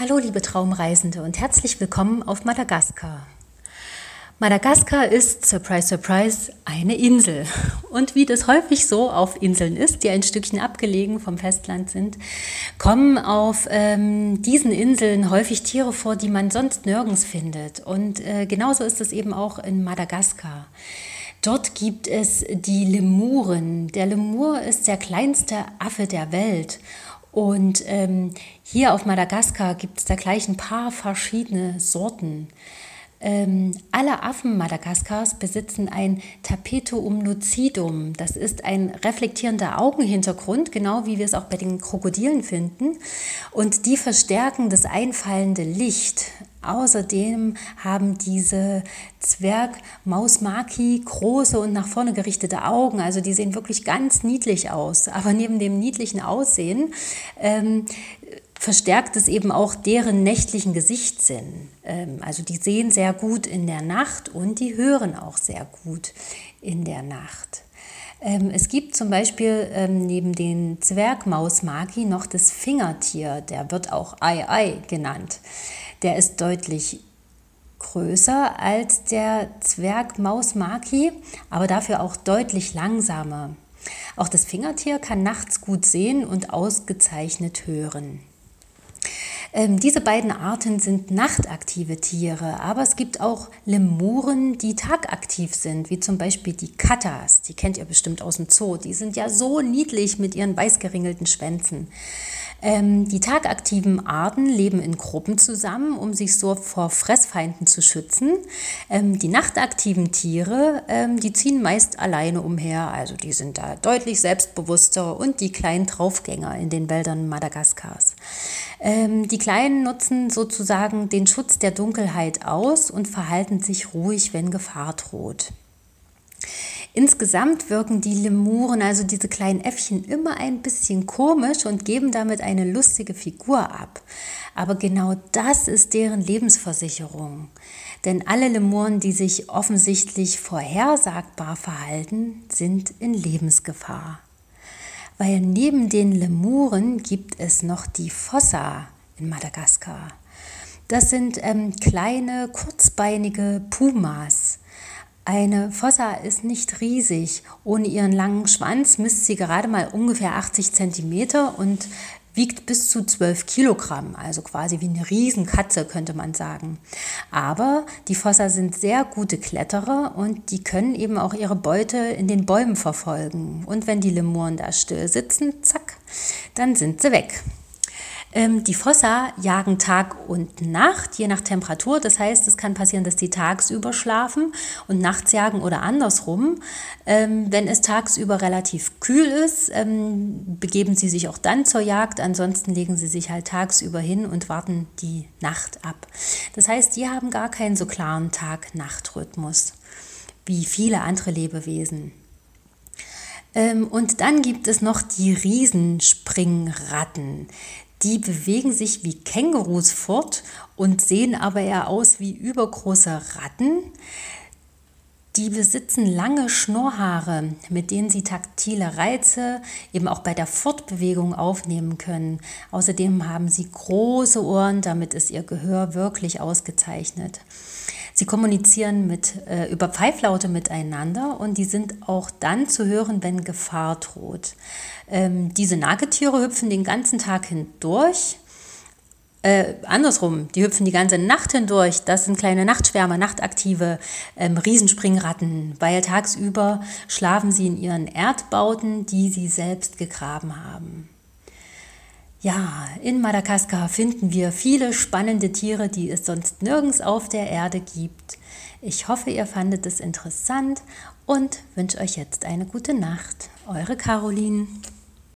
Hallo liebe Traumreisende und herzlich willkommen auf Madagaskar. Madagaskar ist, surprise, surprise, eine Insel. Und wie das häufig so auf Inseln ist, die ein Stückchen abgelegen vom Festland sind, kommen auf ähm, diesen Inseln häufig Tiere vor, die man sonst nirgends findet. Und äh, genauso ist es eben auch in Madagaskar. Dort gibt es die Lemuren. Der Lemur ist der kleinste Affe der Welt und ähm, hier auf Madagaskar gibt es da gleich ein paar verschiedene Sorten. Ähm, alle Affen Madagaskars besitzen ein Tapetum lucidum. Das ist ein reflektierender Augenhintergrund, genau wie wir es auch bei den Krokodilen finden. Und die verstärken das einfallende Licht. Außerdem haben diese Zwergmausmaki große und nach vorne gerichtete Augen. Also die sehen wirklich ganz niedlich aus. Aber neben dem niedlichen Aussehen ähm, verstärkt es eben auch deren nächtlichen Gesichtssinn. Ähm, also die sehen sehr gut in der Nacht und die hören auch sehr gut in der Nacht. Ähm, es gibt zum Beispiel ähm, neben den Zwergmausmaki noch das Fingertier, der wird auch Ai Ai genannt. Der ist deutlich größer als der Zwergmausmaki, aber dafür auch deutlich langsamer. Auch das Fingertier kann nachts gut sehen und ausgezeichnet hören. Ähm, diese beiden Arten sind nachtaktive Tiere, aber es gibt auch Lemuren, die tagaktiv sind, wie zum Beispiel die Kattas. Die kennt ihr bestimmt aus dem Zoo. Die sind ja so niedlich mit ihren weißgeringelten Schwänzen. Ähm, die tagaktiven Arten leben in Gruppen zusammen, um sich so vor Fressfeinden zu schützen. Ähm, die nachtaktiven Tiere, ähm, die ziehen meist alleine umher, also die sind da deutlich selbstbewusster und die kleinen Draufgänger in den Wäldern Madagaskars. Ähm, die Kleinen nutzen sozusagen den Schutz der Dunkelheit aus und verhalten sich ruhig, wenn Gefahr droht. Insgesamt wirken die Lemuren, also diese kleinen Äffchen, immer ein bisschen komisch und geben damit eine lustige Figur ab. Aber genau das ist deren Lebensversicherung. Denn alle Lemuren, die sich offensichtlich vorhersagbar verhalten, sind in Lebensgefahr. Weil neben den Lemuren gibt es noch die Fossa in Madagaskar. Das sind ähm, kleine, kurzbeinige Pumas. Eine Fossa ist nicht riesig. Ohne ihren langen Schwanz misst sie gerade mal ungefähr 80 cm und wiegt bis zu 12 Kilogramm, also quasi wie eine Riesenkatze könnte man sagen. Aber die Fossa sind sehr gute Kletterer und die können eben auch ihre Beute in den Bäumen verfolgen. Und wenn die Lemuren da still sitzen, zack, dann sind sie weg. Ähm, die Fossa jagen Tag und Nacht, je nach Temperatur. Das heißt, es kann passieren, dass die tagsüber schlafen und nachts jagen oder andersrum. Ähm, wenn es tagsüber relativ kühl ist, ähm, begeben sie sich auch dann zur Jagd. Ansonsten legen sie sich halt tagsüber hin und warten die Nacht ab. Das heißt, die haben gar keinen so klaren Tag-Nacht-Rhythmus wie viele andere Lebewesen. Und dann gibt es noch die Riesenspringratten. Die bewegen sich wie Kängurus fort und sehen aber eher aus wie übergroße Ratten. Die besitzen lange Schnurrhaare, mit denen sie taktile Reize eben auch bei der Fortbewegung aufnehmen können. Außerdem haben sie große Ohren, damit ist ihr Gehör wirklich ausgezeichnet. Sie kommunizieren mit, äh, über Pfeiflaute miteinander und die sind auch dann zu hören, wenn Gefahr droht. Ähm, diese Nagetiere hüpfen den ganzen Tag hindurch. Äh, andersrum, die hüpfen die ganze Nacht hindurch. Das sind kleine Nachtschwärmer, nachtaktive ähm, Riesenspringratten, weil tagsüber schlafen sie in ihren Erdbauten, die sie selbst gegraben haben. Ja, in Madagaskar finden wir viele spannende Tiere, die es sonst nirgends auf der Erde gibt. Ich hoffe, ihr fandet es interessant und wünsche euch jetzt eine gute Nacht. Eure Caroline.